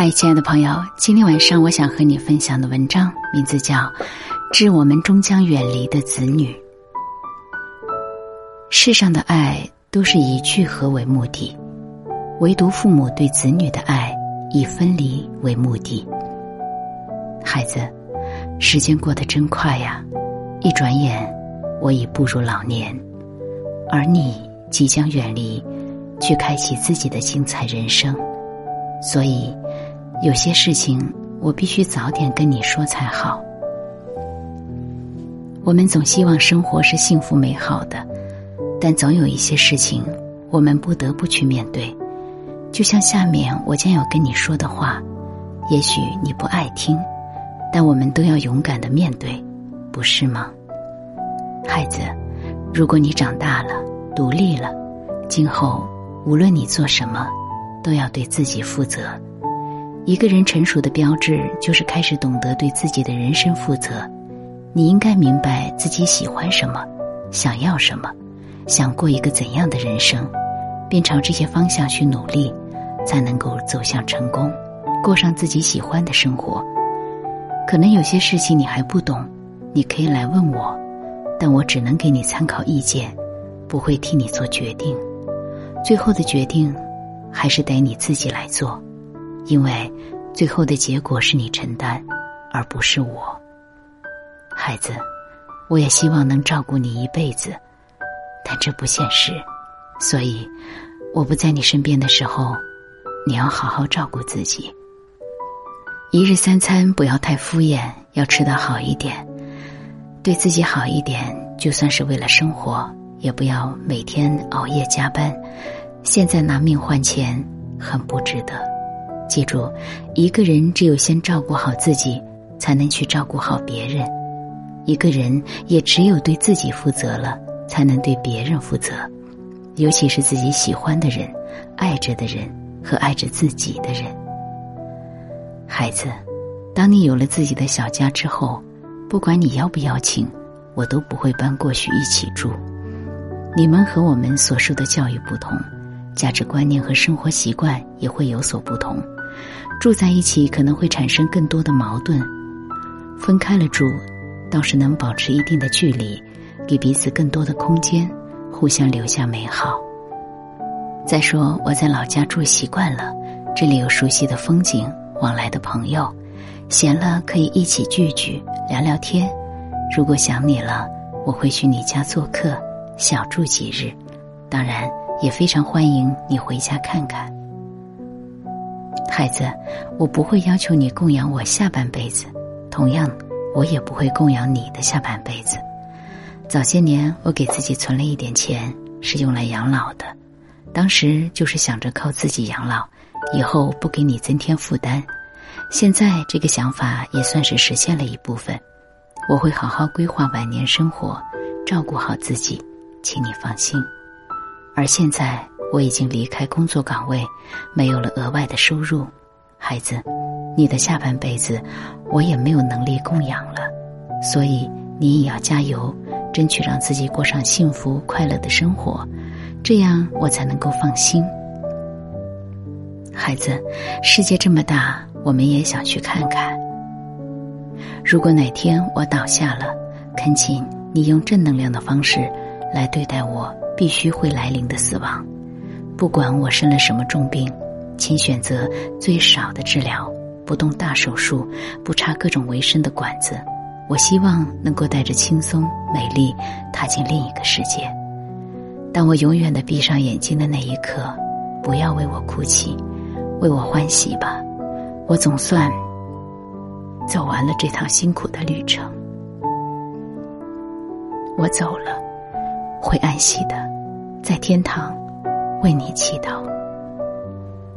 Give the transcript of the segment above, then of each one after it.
嗨，亲爱的朋友，今天晚上我想和你分享的文章名字叫《致我们终将远离的子女》。世上的爱都是以聚合为目的，唯独父母对子女的爱以分离为目的。孩子，时间过得真快呀，一转眼我已步入老年，而你即将远离，去开启自己的精彩人生。所以，有些事情我必须早点跟你说才好。我们总希望生活是幸福美好的，但总有一些事情我们不得不去面对。就像下面我将要跟你说的话，也许你不爱听，但我们都要勇敢的面对，不是吗？孩子，如果你长大了、独立了，今后无论你做什么。都要对自己负责。一个人成熟的标志，就是开始懂得对自己的人生负责。你应该明白自己喜欢什么，想要什么，想过一个怎样的人生，并朝这些方向去努力，才能够走向成功，过上自己喜欢的生活。可能有些事情你还不懂，你可以来问我，但我只能给你参考意见，不会替你做决定。最后的决定。还是得你自己来做，因为最后的结果是你承担，而不是我。孩子，我也希望能照顾你一辈子，但这不现实，所以我不在你身边的时候，你要好好照顾自己。一日三餐不要太敷衍，要吃得好一点，对自己好一点，就算是为了生活，也不要每天熬夜加班。现在拿命换钱很不值得。记住，一个人只有先照顾好自己，才能去照顾好别人；一个人也只有对自己负责了，才能对别人负责。尤其是自己喜欢的人、爱着的人和爱着自己的人。孩子，当你有了自己的小家之后，不管你邀不邀请，我都不会搬过去一起住。你们和我们所受的教育不同。价值观念和生活习惯也会有所不同，住在一起可能会产生更多的矛盾。分开了住，倒是能保持一定的距离，给彼此更多的空间，互相留下美好。再说我在老家住习惯了，这里有熟悉的风景，往来的朋友，闲了可以一起聚聚，聊聊天。如果想你了，我会去你家做客，小住几日。当然。也非常欢迎你回家看看，孩子，我不会要求你供养我下半辈子，同样，我也不会供养你的下半辈子。早些年，我给自己存了一点钱，是用来养老的，当时就是想着靠自己养老，以后不给你增添负担。现在这个想法也算是实现了一部分，我会好好规划晚年生活，照顾好自己，请你放心。而现在我已经离开工作岗位，没有了额外的收入，孩子，你的下半辈子我也没有能力供养了，所以你也要加油，争取让自己过上幸福快乐的生活，这样我才能够放心。孩子，世界这么大，我们也想去看看。如果哪天我倒下了，恳请你用正能量的方式来对待我。必须会来临的死亡，不管我生了什么重病，请选择最少的治疗，不动大手术，不插各种维生的管子。我希望能够带着轻松、美丽踏进另一个世界。当我永远的闭上眼睛的那一刻，不要为我哭泣，为我欢喜吧。我总算走完了这趟辛苦的旅程。我走了。会安息的，在天堂为你祈祷，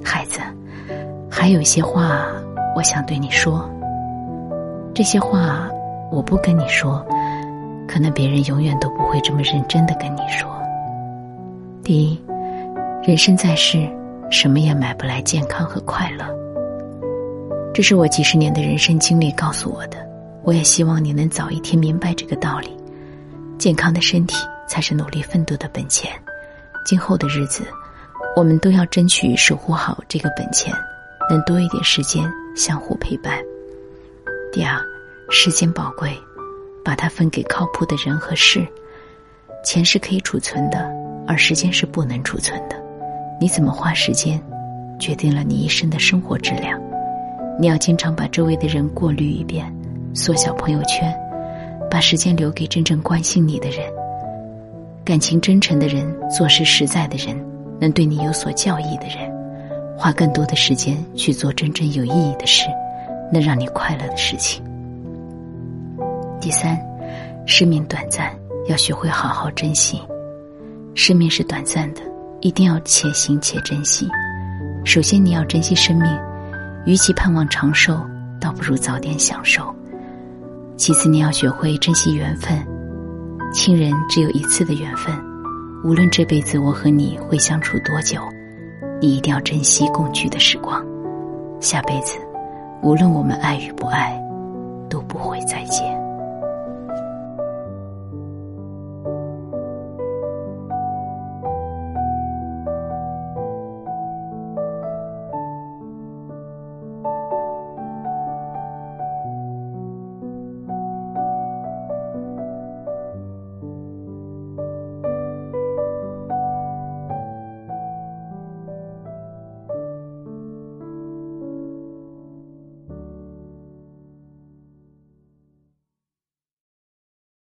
孩子。还有些话，我想对你说。这些话我不跟你说，可能别人永远都不会这么认真的跟你说。第一，人生在世，什么也买不来健康和快乐。这是我几十年的人生经历告诉我的，我也希望你能早一天明白这个道理。健康的身体。才是努力奋斗的本钱。今后的日子，我们都要争取守护好这个本钱，能多一点时间相互陪伴。第二，时间宝贵，把它分给靠谱的人和事。钱是可以储存的，而时间是不能储存的。你怎么花时间，决定了你一生的生活质量。你要经常把周围的人过滤一遍，缩小朋友圈，把时间留给真正关心你的人。感情真诚的人，做事实在的人，能对你有所教益的人，花更多的时间去做真正有意义的事。能让你快乐的事情。第三，生命短暂，要学会好好珍惜。生命是短暂的，一定要且行且珍惜。首先，你要珍惜生命，与其盼望长寿，倒不如早点享受。其次，你要学会珍惜缘分，亲人只有一次的缘分，无论这辈子我和你会相处多久，你一定要珍惜共聚的时光。下辈子。无论我们爱与不爱，都不会再见。